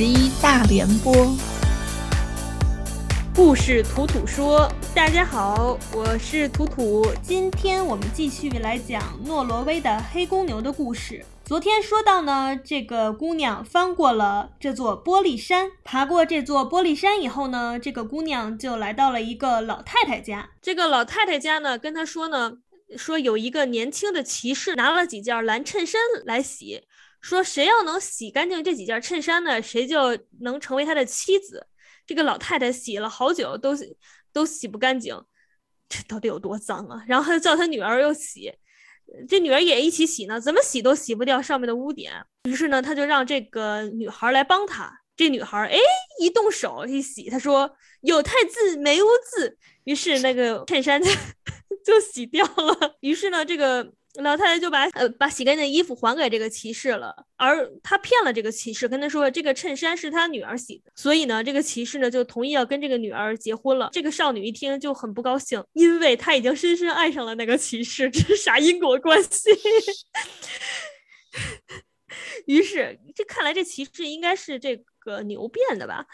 十一大联播，故事图图说：“大家好，我是图图。今天我们继续来讲诺罗威的黑公牛的故事。昨天说到呢，这个姑娘翻过了这座玻璃山，爬过这座玻璃山以后呢，这个姑娘就来到了一个老太太家。这个老太太家呢，跟她说呢，说有一个年轻的骑士拿了几件蓝衬衫来洗。”说谁要能洗干净这几件衬衫呢，谁就能成为他的妻子。这个老太太洗了好久都都洗不干净，这到底有多脏啊？然后他就叫他女儿又洗，这女儿也一起洗呢，怎么洗都洗不掉上面的污点。于是呢，他就让这个女孩来帮他。这女孩哎一动手一洗，他说有太字没污渍，于是那个衬衫就 就洗掉了。于是呢，这个。老太太就把呃把洗干净的衣服还给这个骑士了，而他骗了这个骑士，跟他说这个衬衫是他女儿洗的，所以呢，这个骑士呢就同意要跟这个女儿结婚了。这个少女一听就很不高兴，因为她已经深深爱上了那个骑士，这是啥因果关系？于是，这看来这骑士应该是这个牛变的吧。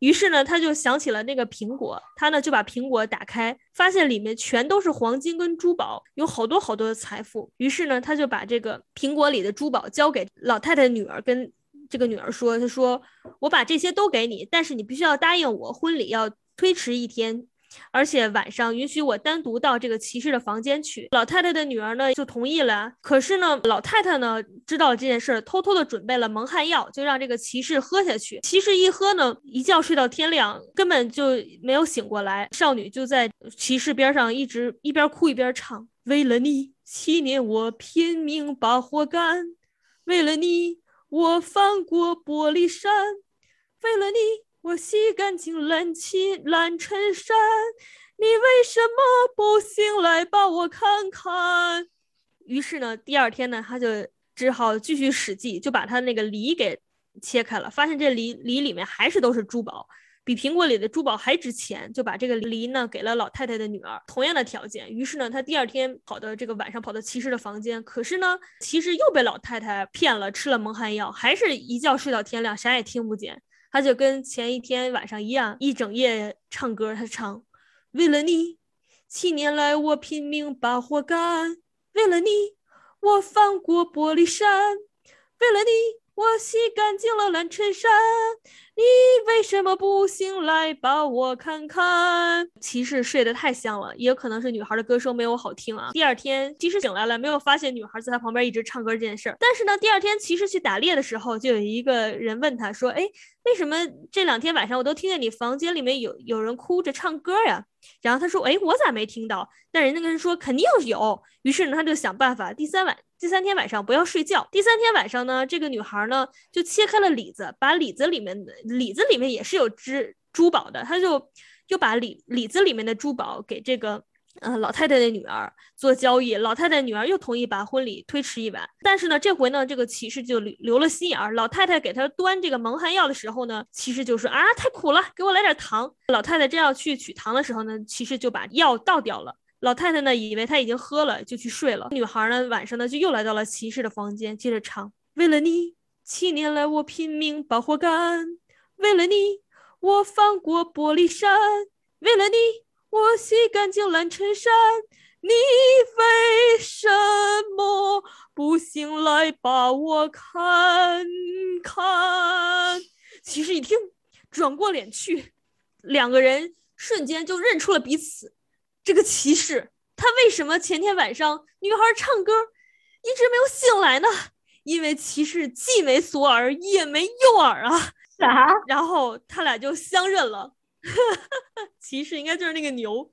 于是呢，他就想起了那个苹果，他呢就把苹果打开，发现里面全都是黄金跟珠宝，有好多好多的财富。于是呢，他就把这个苹果里的珠宝交给老太太女儿，跟这个女儿说：“他说我把这些都给你，但是你必须要答应我，婚礼要推迟一天。”而且晚上允许我单独到这个骑士的房间去。老太太的女儿呢就同意了。可是呢，老太太呢知道这件事，偷偷的准备了蒙汗药，就让这个骑士喝下去。骑士一喝呢，一觉睡到天亮，根本就没有醒过来。少女就在骑士边上一直一边哭一边唱：“为了你，七年我拼命把活干；为了你，我翻过玻璃山；为了你。”我洗干净蓝旗蓝衬衫，你为什么不醒来帮我看看？于是呢，第二天呢，他就只好继续使计，就把他那个梨给切开了，发现这梨梨里面还是都是珠宝，比苹果里的珠宝还值钱，就把这个梨呢给了老太太的女儿，同样的条件。于是呢，他第二天跑到这个晚上跑到骑士的房间，可是呢，骑士又被老太太骗了，吃了蒙汗药，还是一觉睡到天亮，啥也听不见。他就跟前一天晚上一样，一整夜唱歌。他唱：“为了你，七年来我拼命把活干；为了你，我翻过玻璃山；为了你，我洗干净了蓝衬衫。你为什么不醒来把我看看？”骑士睡得太香了，也可能是女孩的歌声没有好听啊。第二天，骑士醒来了，没有发现女孩在他旁边一直唱歌这件事儿。但是呢，第二天骑士去打猎的时候，就有一个人问他说：“哎。”为什么这两天晚上我都听见你房间里面有有人哭着唱歌呀？然后他说：“哎，我咋没听到？”但人家跟人说：“肯定有。”于是呢，他就想办法。第三晚，第三天晚上不要睡觉。第三天晚上呢，这个女孩呢就切开了李子，把李子里面的李子里面也是有珠珠宝的，他就又把李李子里面的珠宝给这个。嗯，老太太的女儿做交易，老太太女儿又同意把婚礼推迟一晚。但是呢，这回呢，这个骑士就留留了心眼儿。老太太给他端这个蒙汗药的时候呢，骑士就说啊，太苦了，给我来点糖。老太太正要去取糖的时候呢，骑士就把药倒掉了。老太太呢，以为他已经喝了，就去睡了。女孩呢，晚上呢，就又来到了骑士的房间，接着唱：为了你，七年来我拼命把活干；为了你，我翻过玻璃山；为了你。我洗干净蓝衬衫，你为什么不醒来把我看看？骑士一听，转过脸去，两个人瞬间就认出了彼此。这个骑士，他为什么前天晚上女孩唱歌一直没有醒来呢？因为骑士既没锁耳也没诱饵啊！啥？然后他俩就相认了。骑士应该就是那个牛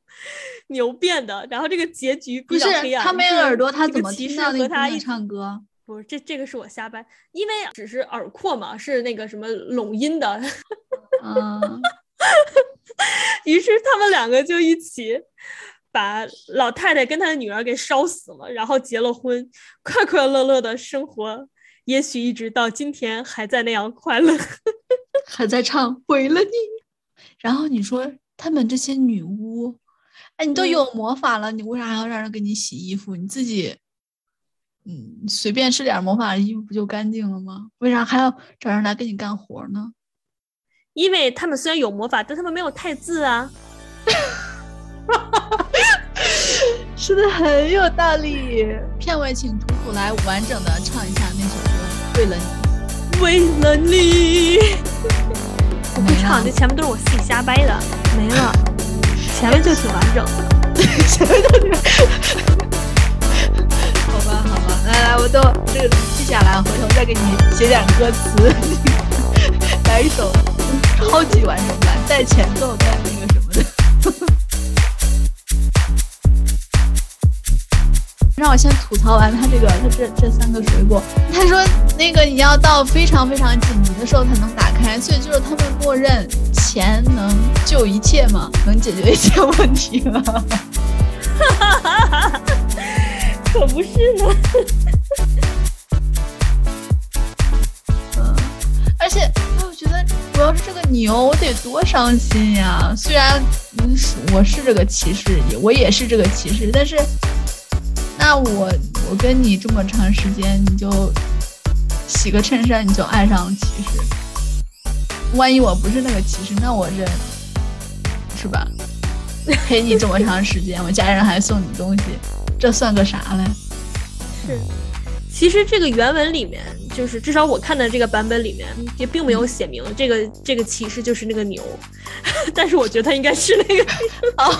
牛变的，然后这个结局比较黑暗。他没有耳朵，他怎么骑士和他一唱歌？不是，这这个是我瞎掰，因为只是耳廓嘛，是那个什么拢音的。嗯。于是他们两个就一起把老太太跟他的女儿给烧死了，然后结了婚，快快乐乐的生活，也许一直到今天还在那样快乐，还在唱为了你。然后你说他们这些女巫，哎，你都有魔法了，你为啥还要让人给你洗衣服？你自己，嗯，随便施点魔法，衣服不就干净了吗？为啥还要找人来给你干活呢？因为他们虽然有魔法，但他们没有太字啊。说的很有道理。片尾请图图来完整的唱一下那首歌，为了你，为了你。唱，这前面都是我自己瞎掰的，没了。前面就挺完整的。前面就挺。好吧，好吧，来来，我都这个记下来，回头再给你写点歌词，来一首超级完整版，带前奏，带那个什么的。让我先吐槽完他这个，他这这三个水果。他说那个你要到非常非常紧急的时候才能打开，所以就是他们默认钱能救一切嘛，能解决一切问题吗？哈 可不是呢。嗯，而且我觉得我要是这个牛，我得多伤心呀！虽然嗯我是这个骑士，也我也是这个骑士，但是那我我跟你这么长时间，你就洗个衬衫你就爱上了骑士，万一我不是那个骑士，那我这是吧？陪你这么长时间，我家人还送你东西，这算个啥嘞？是，其实这个原文里面，就是至少我看的这个版本里面，也并没有写明这个这个骑士就是那个牛，但是我觉得他应该是那个。哦